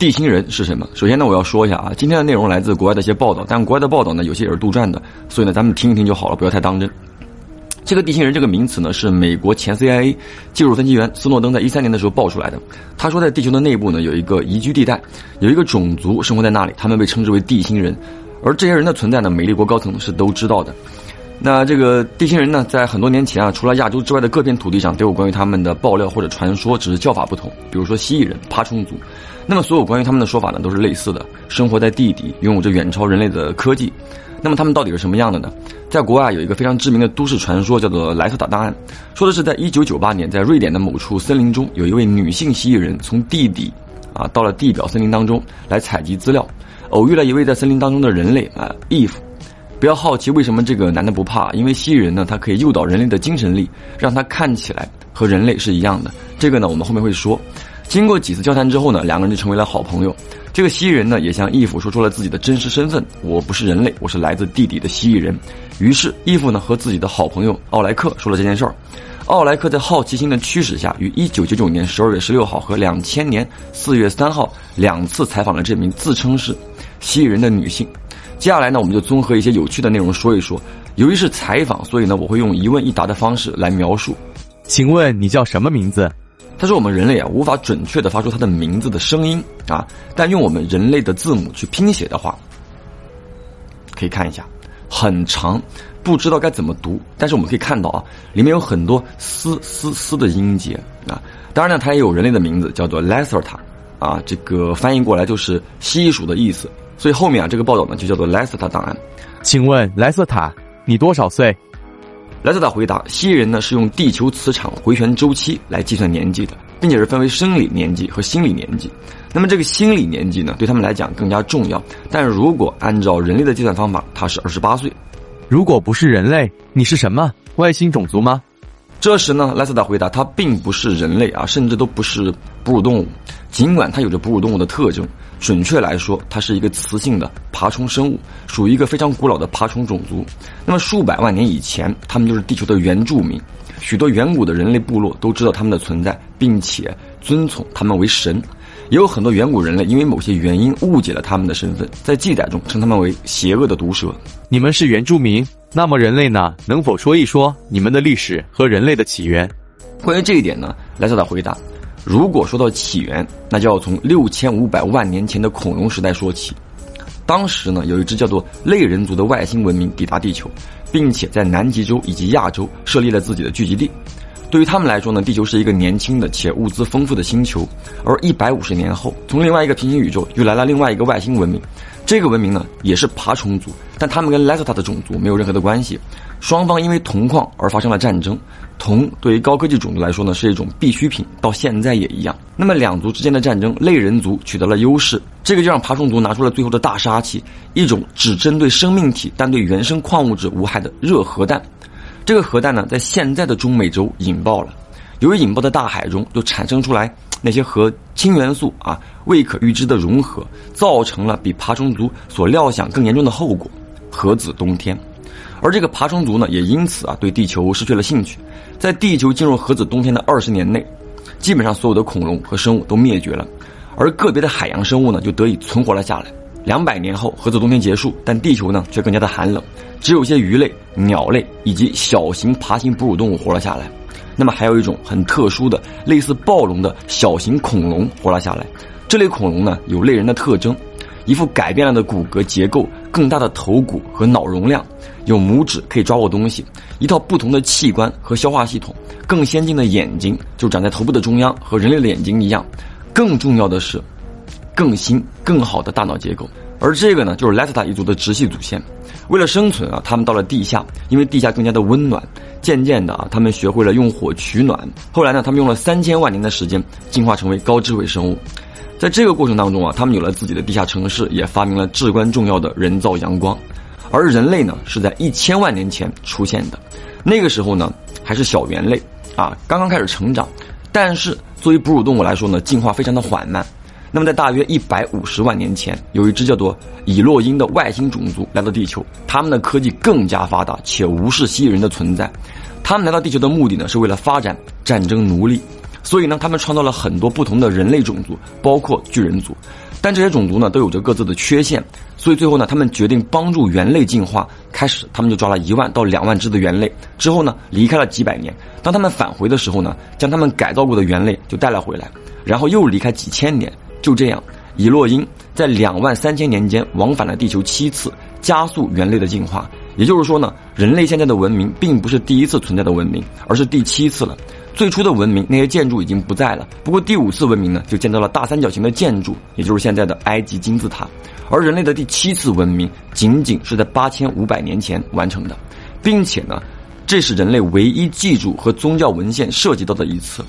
地心人是什么？首先呢，我要说一下啊，今天的内容来自国外的一些报道，但国外的报道呢有些也是杜撰的，所以呢咱们听一听就好了，不要太当真。这个地心人这个名词呢，是美国前 CIA 技术分析员斯诺登在一三年的时候爆出来的。他说，在地球的内部呢，有一个宜居地带，有一个种族生活在那里，他们被称之为地心人。而这些人的存在呢，美利国高层是都知道的。那这个地心人呢，在很多年前啊，除了亚洲之外的各片土地上都有关于他们的爆料或者传说，只是叫法不同。比如说蜥蜴人、爬虫族，那么所有关于他们的说法呢，都是类似的，生活在地底，拥有着远超人类的科技。那么他们到底是什么样的呢？在国外有一个非常知名的都市传说，叫做莱斯达档案，说的是在一九九八年，在瑞典的某处森林中，有一位女性蜥蜴人从地底啊到了地表森林当中来采集资料，偶遇了一位在森林当中的人类啊，Eve。不要好奇为什么这个男的不怕，因为蜥蜴人呢，他可以诱导人类的精神力，让他看起来和人类是一样的。这个呢，我们后面会说。经过几次交谈之后呢，两个人就成为了好朋友。这个蜥蜴人呢，也向义父说出了自己的真实身份：我不是人类，我是来自地底的蜥蜴人。于是义父呢和自己的好朋友奥莱克说了这件事儿。奥莱克在好奇心的驱使下，于一九九九年十二月十六号和两千年四月三号两次采访了这名自称是蜥蜴人的女性。接下来呢，我们就综合一些有趣的内容说一说。由于是采访，所以呢，我会用一问一答的方式来描述。请问你叫什么名字？他说我们人类啊，无法准确的发出他的名字的声音啊，但用我们人类的字母去拼写的话，可以看一下，很长，不知道该怎么读。但是我们可以看到啊，里面有很多嘶嘶嘶的音节啊。当然呢，它也有人类的名字，叫做 Lacerta，啊，这个翻译过来就是蜥蜴鼠的意思。所以后面啊，这个报道呢就叫做莱斯塔档案。请问莱斯塔，你多少岁？莱斯塔回答：蜥蜴人呢是用地球磁场回旋周期来计算年纪的，并且是分为生理年纪和心理年纪。那么这个心理年纪呢，对他们来讲更加重要。但如果按照人类的计算方法，他是二十八岁。如果不是人类，你是什么？外星种族吗？这时呢，莱斯塔回答：他并不是人类啊，甚至都不是哺乳动物，尽管他有着哺乳动物的特征。准确来说，它是一个雌性的爬虫生物，属于一个非常古老的爬虫种族。那么数百万年以前，他们就是地球的原住民。许多远古的人类部落都知道它们的存在，并且尊崇它们为神。也有很多远古人类因为某些原因误解了他们的身份，在记载中称他们为邪恶的毒蛇。你们是原住民，那么人类呢？能否说一说你们的历史和人类的起源？关于这一点呢，莱瑟达回答。如果说到起源，那就要从六千五百万年前的恐龙时代说起。当时呢，有一支叫做类人族的外星文明抵达地球，并且在南极洲以及亚洲设立了自己的聚集地。对于他们来说呢，地球是一个年轻的且物资丰富的星球。而一百五十年后，从另外一个平行宇宙又来了另外一个外星文明，这个文明呢也是爬虫族，但他们跟莱斯塔的种族没有任何的关系。双方因为铜矿而发生了战争。铜对于高科技种族来说呢是一种必需品，到现在也一样。那么两族之间的战争，类人族取得了优势，这个就让爬虫族拿出了最后的大杀器，一种只针对生命体但对原生矿物质无害的热核弹。这个核弹呢，在现在的中美洲引爆了，由于引爆的大海中，就产生出来 那些和氢元素啊未可预知的融合，造成了比爬虫族所料想更严重的后果——核子冬天。而这个爬虫族呢，也因此啊对地球失去了兴趣。在地球进入核子冬天的二十年内，基本上所有的恐龙和生物都灭绝了，而个别的海洋生物呢就得以存活了下来。两百年后，核子冬天结束，但地球呢却更加的寒冷，只有一些鱼类、鸟类以及小型爬行哺乳动物活了下来。那么还有一种很特殊的、类似暴龙的小型恐龙活了下来。这类恐龙呢有类人的特征，一副改变了的骨骼结构，更大的头骨和脑容量。有拇指可以抓握东西，一套不同的器官和消化系统，更先进的眼睛就长在头部的中央，和人类的眼睛一样。更重要的是，更新更好的大脑结构。而这个呢，就是莱斯塔一族的直系祖先。为了生存啊，他们到了地下，因为地下更加的温暖。渐渐的啊，他们学会了用火取暖。后来呢，他们用了三千万年的时间进化成为高智慧生物。在这个过程当中啊，他们有了自己的地下城市，也发明了至关重要的人造阳光。而人类呢，是在一千万年前出现的，那个时候呢，还是小猿类啊，刚刚开始成长。但是作为哺乳动物来说呢，进化非常的缓慢。那么在大约一百五十万年前，有一只叫做以洛因的外星种族来到地球，他们的科技更加发达，且无视蜥蜴人的存在。他们来到地球的目的呢，是为了发展战争奴隶。所以呢，他们创造了很多不同的人类种族，包括巨人族。但这些种族呢，都有着各自的缺陷，所以最后呢，他们决定帮助猿类进化。开始，他们就抓了一万到两万只的猿类，之后呢，离开了几百年。当他们返回的时候呢，将他们改造过的猿类就带了回来，然后又离开几千年。就这样，伊洛因在两万三千年间往返了地球七次，加速猿类的进化。也就是说呢，人类现在的文明并不是第一次存在的文明，而是第七次了。最初的文明那些建筑已经不在了，不过第五次文明呢就建造了大三角形的建筑，也就是现在的埃及金字塔。而人类的第七次文明仅仅是在八千五百年前完成的，并且呢，这是人类唯一记住和宗教文献涉及到的一次。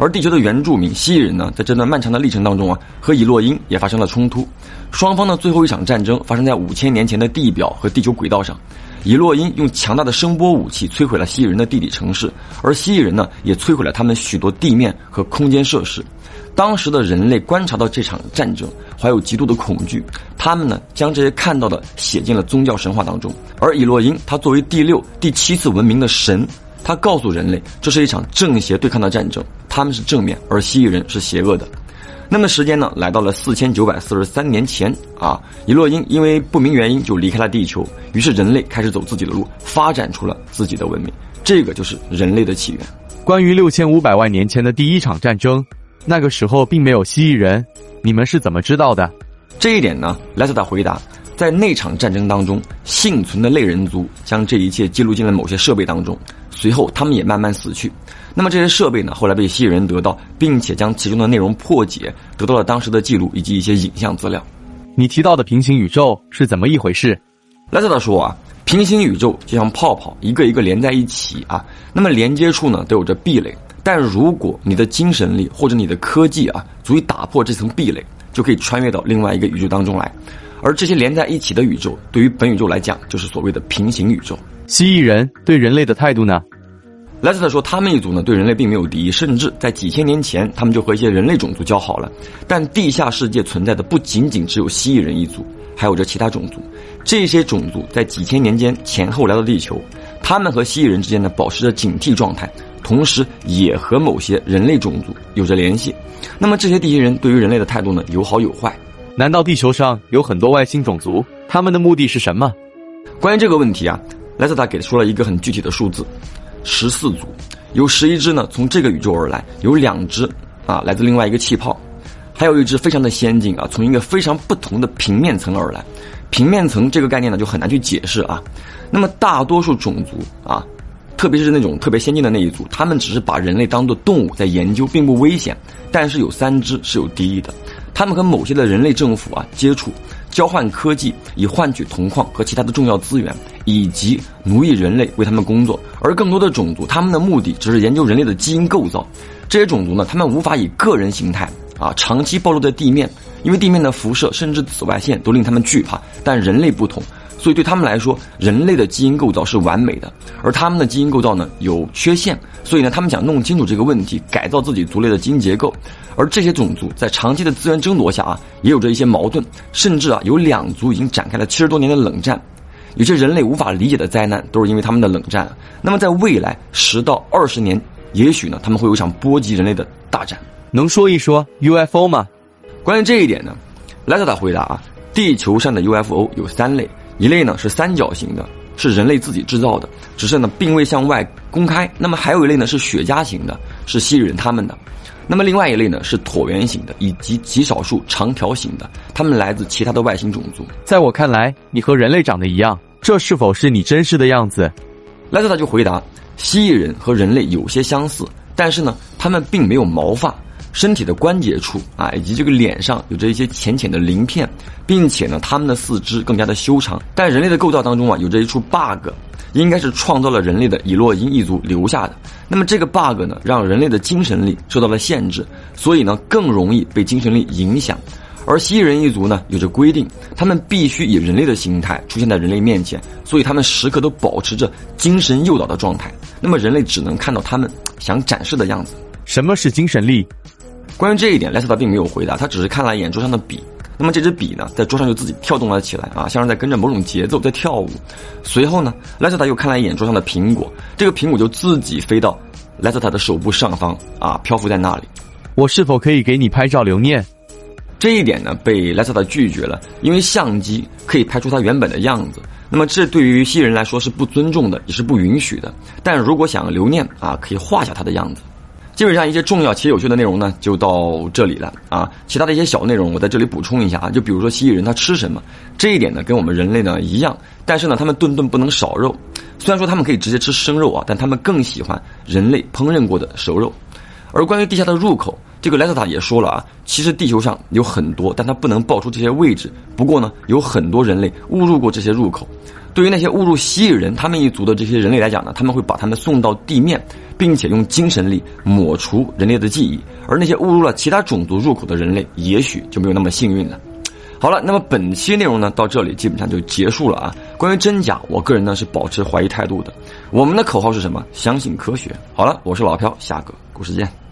而地球的原住民蜥蜴人呢，在这段漫长的历程当中啊，和以洛因也发生了冲突。双方的最后一场战争发生在五千年前的地表和地球轨道上。以洛因用强大的声波武器摧毁了蜥蜴人的地理城市，而蜥蜴人呢，也摧毁了他们许多地面和空间设施。当时的人类观察到这场战争，怀有极度的恐惧。他们呢，将这些看到的写进了宗教神话当中。而以洛因，他作为第六、第七次文明的神，他告诉人类，这是一场正邪对抗的战争，他们是正面，而蜥蜴人是邪恶的。那么时间呢，来到了四千九百四十三年前啊，伊洛因因为不明原因就离开了地球，于是人类开始走自己的路，发展出了自己的文明，这个就是人类的起源。关于六千五百万年前的第一场战争，那个时候并没有蜥蜴人，你们是怎么知道的？这一点呢，莱斯塔回答，在那场战争当中，幸存的类人族将这一切记录进了某些设备当中，随后他们也慢慢死去。那么这些设备呢，后来被蜥蜴人得到，并且将其中的内容破解，得到了当时的记录以及一些影像资料。你提到的平行宇宙是怎么一回事？莱特达说啊，平行宇宙就像泡泡，一个一个连在一起啊。那么连接处呢都有着壁垒，但如果你的精神力或者你的科技啊足以打破这层壁垒，就可以穿越到另外一个宇宙当中来。而这些连在一起的宇宙，对于本宇宙来讲，就是所谓的平行宇宙。蜥蜴人对人类的态度呢？莱斯特说，他们一族呢对人类并没有敌意，甚至在几千年前，他们就和一些人类种族交好了。但地下世界存在的不仅仅只有蜥蜴人一族，还有着其他种族。这些种族在几千年间前后来到地球，他们和蜥蜴人之间呢保持着警惕状态，同时也和某些人类种族有着联系。那么这些地球人对于人类的态度呢有好有坏。难道地球上有很多外星种族？他们的目的是什么？关于这个问题啊，莱斯特给出了一个很具体的数字。十四组，有十一只呢从这个宇宙而来，有两只啊来自另外一个气泡，还有一只非常的先进啊，从一个非常不同的平面层而来。平面层这个概念呢就很难去解释啊。那么大多数种族啊，特别是那种特别先进的那一组，他们只是把人类当做动物在研究，并不危险。但是有三只是有敌意的，他们和某些的人类政府啊接触。交换科技以换取铜矿和其他的重要资源，以及奴役人类为他们工作。而更多的种族，他们的目的只是研究人类的基因构造。这些种族呢，他们无法以个人形态啊长期暴露在地面，因为地面的辐射甚至紫外线都令他们惧怕。但人类不同，所以对他们来说，人类的基因构造是完美的，而他们的基因构造呢有缺陷。所以呢，他们想弄清楚这个问题，改造自己族类的基因结构。而这些种族在长期的资源争夺下啊，也有着一些矛盾，甚至啊，有两族已经展开了七十多年的冷战。有些人类无法理解的灾难，都是因为他们的冷战。那么，在未来十到二十年，也许呢，他们会有一场波及人类的大战。能说一说 UFO 吗？关于这一点呢，莱特达回答啊，地球上的 UFO 有三类，一类呢是三角形的，是人类自己制造的，只是呢并未向外公开。那么还有一类呢是雪茄型的，是蜥蜴人他们的。那么另外一类呢是椭圆形的，以及极少数长条形的，它们来自其他的外星种族。在我看来，你和人类长得一样，这是否是你真实的样子？莱特塔就回答：蜥蜴人和人类有些相似，但是呢，他们并没有毛发，身体的关节处啊，以及这个脸上有着一些浅浅的鳞片，并且呢，他们的四肢更加的修长。但人类的构造当中啊，有着一处 bug。应该是创造了人类的以洛因一族留下的。那么这个 bug 呢，让人类的精神力受到了限制，所以呢更容易被精神力影响。而蜥蜴人一族呢有着规定，他们必须以人类的形态出现在人类面前，所以他们时刻都保持着精神诱导的状态。那么人类只能看到他们想展示的样子。什么是精神力？关于这一点，莱斯特并没有回答，他只是看了一眼桌上的笔。那么这支笔呢，在桌上就自己跳动了起来啊，像是在跟着某种节奏在跳舞。随后呢，莱斯塔又看了一眼桌上的苹果，这个苹果就自己飞到莱斯塔的手部上方啊漂浮在那里。我是否可以给你拍照留念？这一点呢被莱斯塔拒绝了，因为相机可以拍出他原本的样子。那么这对于蜥蜴人来说是不尊重的，也是不允许的。但如果想留念啊，可以画下他的样子。基本上一些重要且有趣的内容呢，就到这里了啊。其他的一些小内容，我在这里补充一下啊。就比如说蜥蜴人他吃什么，这一点呢跟我们人类呢一样，但是呢他们顿顿不能少肉。虽然说他们可以直接吃生肉啊，但他们更喜欢人类烹饪过的熟肉。而关于地下的入口，这个莱特塔也说了啊，其实地球上有很多，但他不能报出这些位置。不过呢，有很多人类误入过这些入口。对于那些误入蜥蜴人他们一族的这些人类来讲呢，他们会把他们送到地面，并且用精神力抹除人类的记忆。而那些误入了其他种族入口的人类，也许就没有那么幸运了。好了，那么本期内容呢，到这里基本上就结束了啊。关于真假，我个人呢是保持怀疑态度的。我们的口号是什么？相信科学。好了，我是老飘，下个故事见。